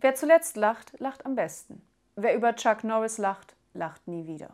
Wer zuletzt lacht, lacht am besten. Wer über Chuck Norris lacht, lacht nie wieder.